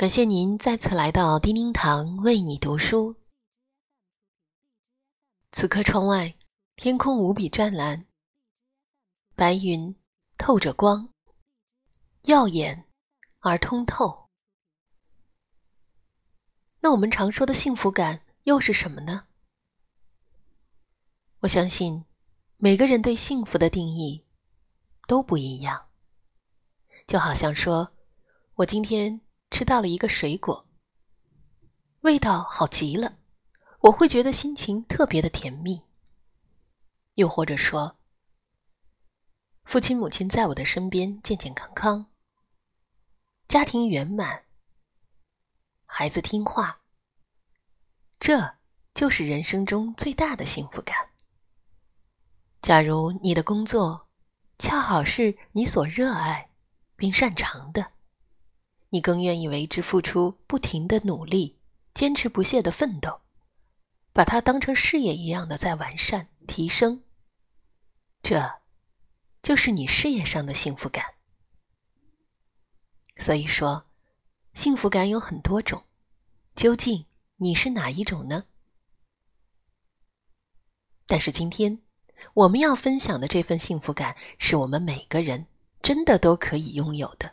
感谢您再次来到叮叮堂为你读书。此刻窗外天空无比湛蓝，白云透着光，耀眼而通透。那我们常说的幸福感又是什么呢？我相信每个人对幸福的定义都不一样。就好像说，我今天。吃到了一个水果，味道好极了，我会觉得心情特别的甜蜜。又或者说，父亲母亲在我的身边健健康康，家庭圆满，孩子听话，这就是人生中最大的幸福感。假如你的工作恰好是你所热爱并擅长的。你更愿意为之付出不停的努力，坚持不懈的奋斗，把它当成事业一样的在完善提升。这，就是你事业上的幸福感。所以说，幸福感有很多种，究竟你是哪一种呢？但是今天我们要分享的这份幸福感，是我们每个人真的都可以拥有的。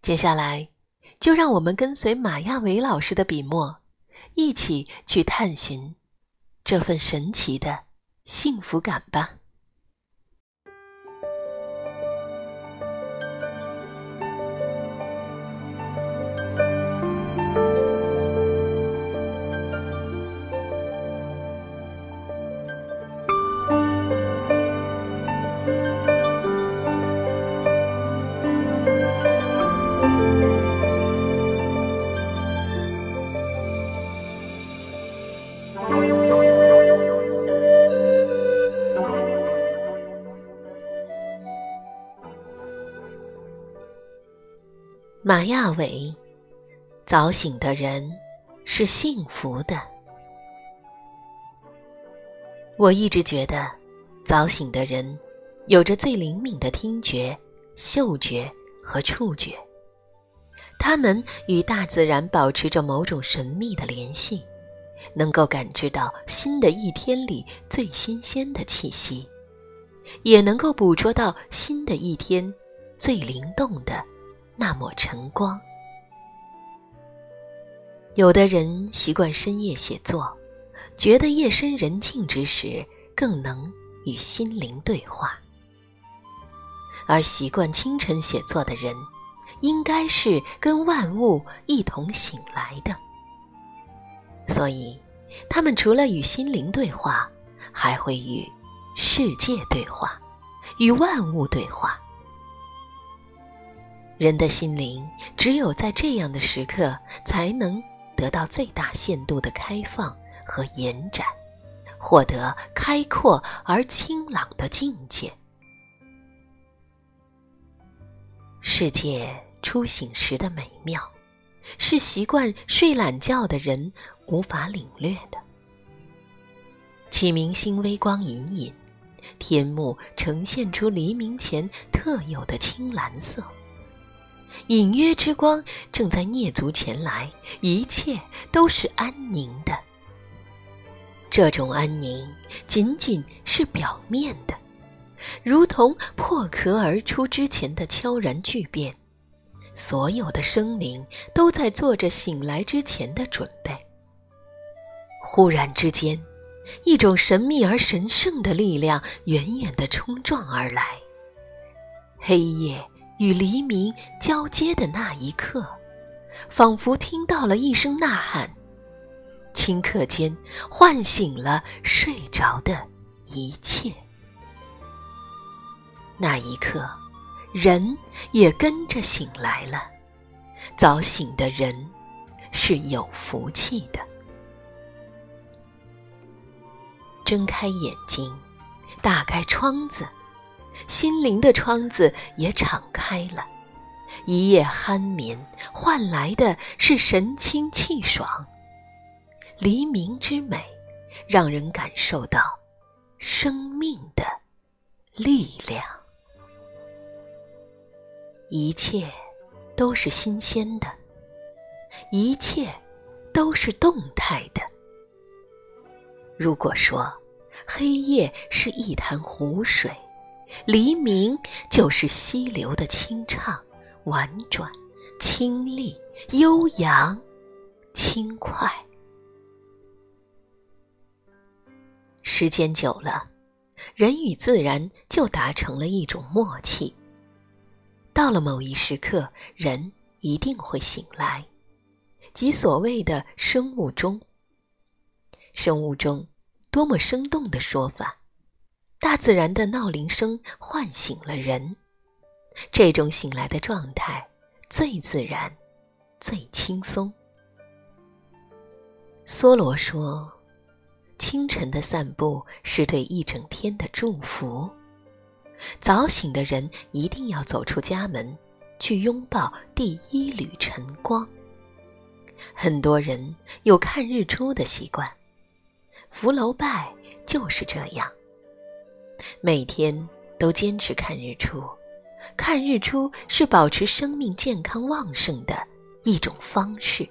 接下来，就让我们跟随马亚伟老师的笔墨，一起去探寻这份神奇的幸福感吧。亚伟，早醒的人是幸福的。我一直觉得，早醒的人有着最灵敏的听觉、嗅觉和触觉，他们与大自然保持着某种神秘的联系，能够感知到新的一天里最新鲜的气息，也能够捕捉到新的一天最灵动的。那抹晨光。有的人习惯深夜写作，觉得夜深人静之时更能与心灵对话；而习惯清晨写作的人，应该是跟万物一同醒来的。所以，他们除了与心灵对话，还会与世界对话，与万物对话。人的心灵只有在这样的时刻，才能得到最大限度的开放和延展，获得开阔而清朗的境界。世界初醒时的美妙，是习惯睡懒觉的人无法领略的。启明星微光隐隐，天幕呈现出黎明前特有的青蓝色。隐约之光正在蹑足前来，一切都是安宁的。这种安宁仅仅是表面的，如同破壳而出之前的悄然巨变。所有的生灵都在做着醒来之前的准备。忽然之间，一种神秘而神圣的力量远远地冲撞而来，黑夜。与黎明交接的那一刻，仿佛听到了一声呐喊，顷刻间唤醒了睡着的一切。那一刻，人也跟着醒来了。早醒的人是有福气的。睁开眼睛，打开窗子。心灵的窗子也敞开了，一夜酣眠换来的是神清气爽。黎明之美，让人感受到生命的力量。一切都是新鲜的，一切都是动态的。如果说黑夜是一潭湖水，黎明就是溪流的清畅、婉转、清丽、悠扬、轻快。时间久了，人与自然就达成了一种默契。到了某一时刻，人一定会醒来，即所谓的生物钟。生物钟，多么生动的说法！大自然的闹铃声唤醒了人，这种醒来的状态最自然，最轻松。梭罗说：“清晨的散步是对一整天的祝福。”早醒的人一定要走出家门，去拥抱第一缕晨光。很多人有看日出的习惯，福楼拜就是这样，每天都坚持看日出。看日出是保持生命健康旺盛的一种方式。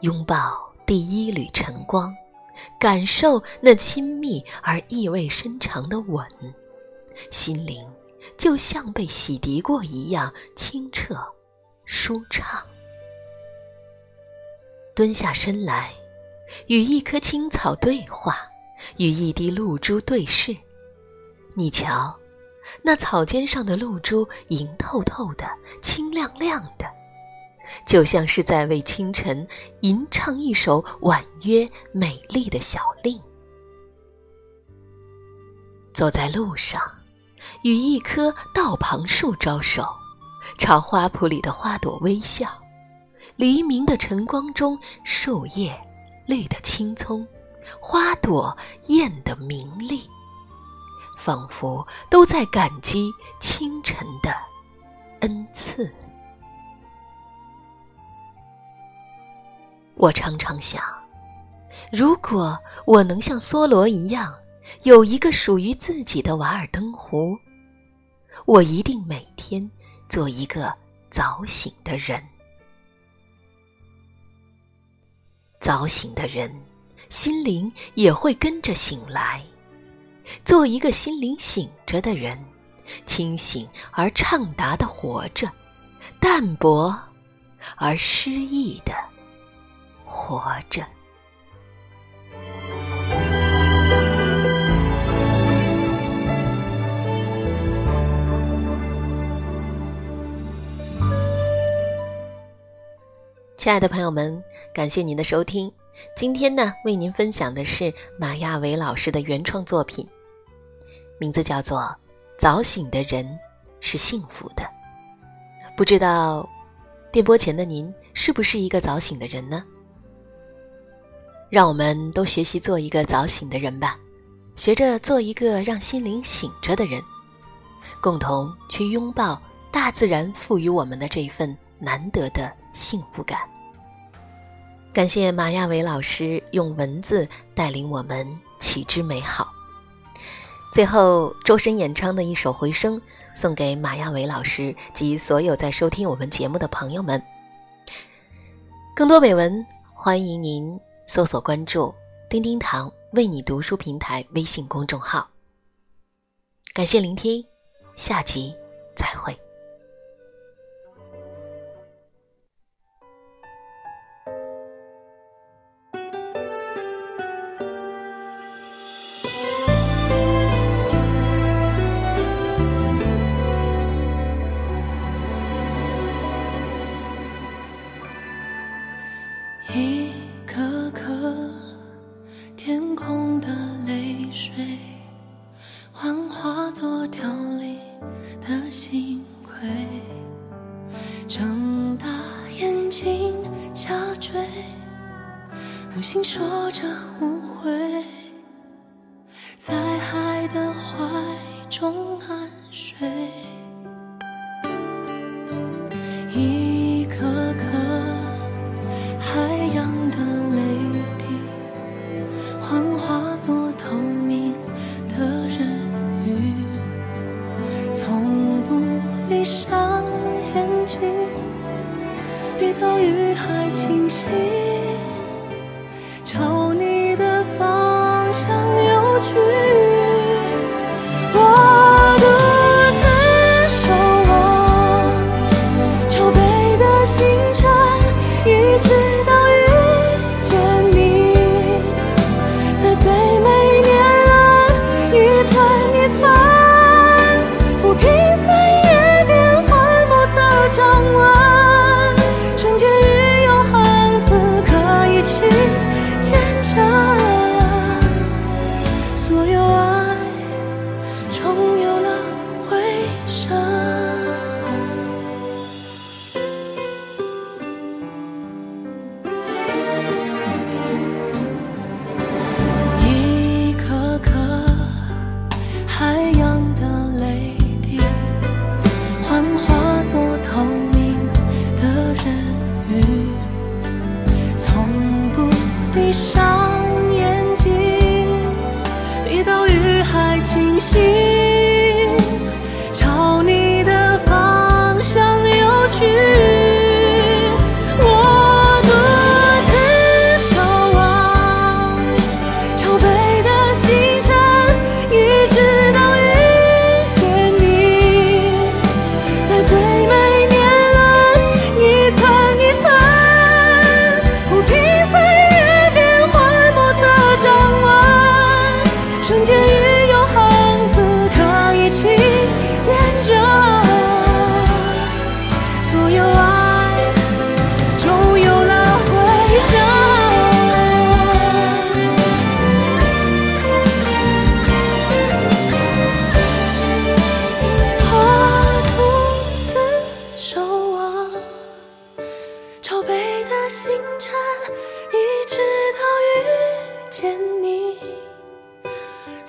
拥抱第一缕晨光。感受那亲密而意味深长的吻，心灵就像被洗涤过一样清澈、舒畅。蹲下身来，与一棵青草对话，与一滴露珠对视。你瞧，那草尖上的露珠莹透透的、清亮亮的。就像是在为清晨吟唱一首婉约美丽的小令。走在路上，与一棵道旁树招手，朝花圃里的花朵微笑。黎明的晨光中，树叶绿得青葱，花朵艳得明丽，仿佛都在感激清晨的恩赐。我常常想，如果我能像梭罗一样，有一个属于自己的瓦尔登湖，我一定每天做一个早醒的人。早醒的人，心灵也会跟着醒来。做一个心灵醒着的人，清醒而畅达的活着，淡泊而诗意的。活着，亲爱的朋友们，感谢您的收听。今天呢，为您分享的是马亚伟老师的原创作品，名字叫做《早醒的人是幸福的》。不知道电波前的您是不是一个早醒的人呢？让我们都学习做一个早醒的人吧，学着做一个让心灵醒着的人，共同去拥抱大自然赋予我们的这份难得的幸福感。感谢马亚伟老师用文字带领我们启之美好。最后，周深演唱的一首《回声》送给马亚伟老师及所有在收听我们节目的朋友们。更多美文，欢迎您。搜索关注“叮叮堂为你读书”平台微信公众号。感谢聆听，下集再会。一颗颗天空的泪水，幻化作凋零的星轨，睁大眼睛，下坠流星，说着无悔，在海的怀中安睡。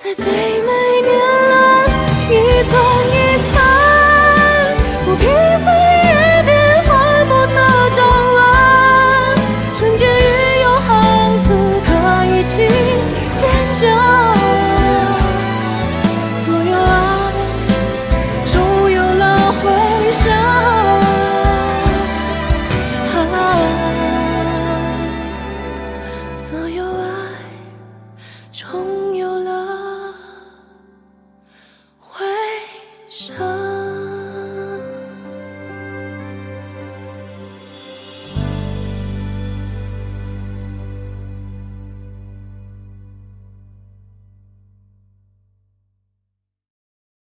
在最美丽。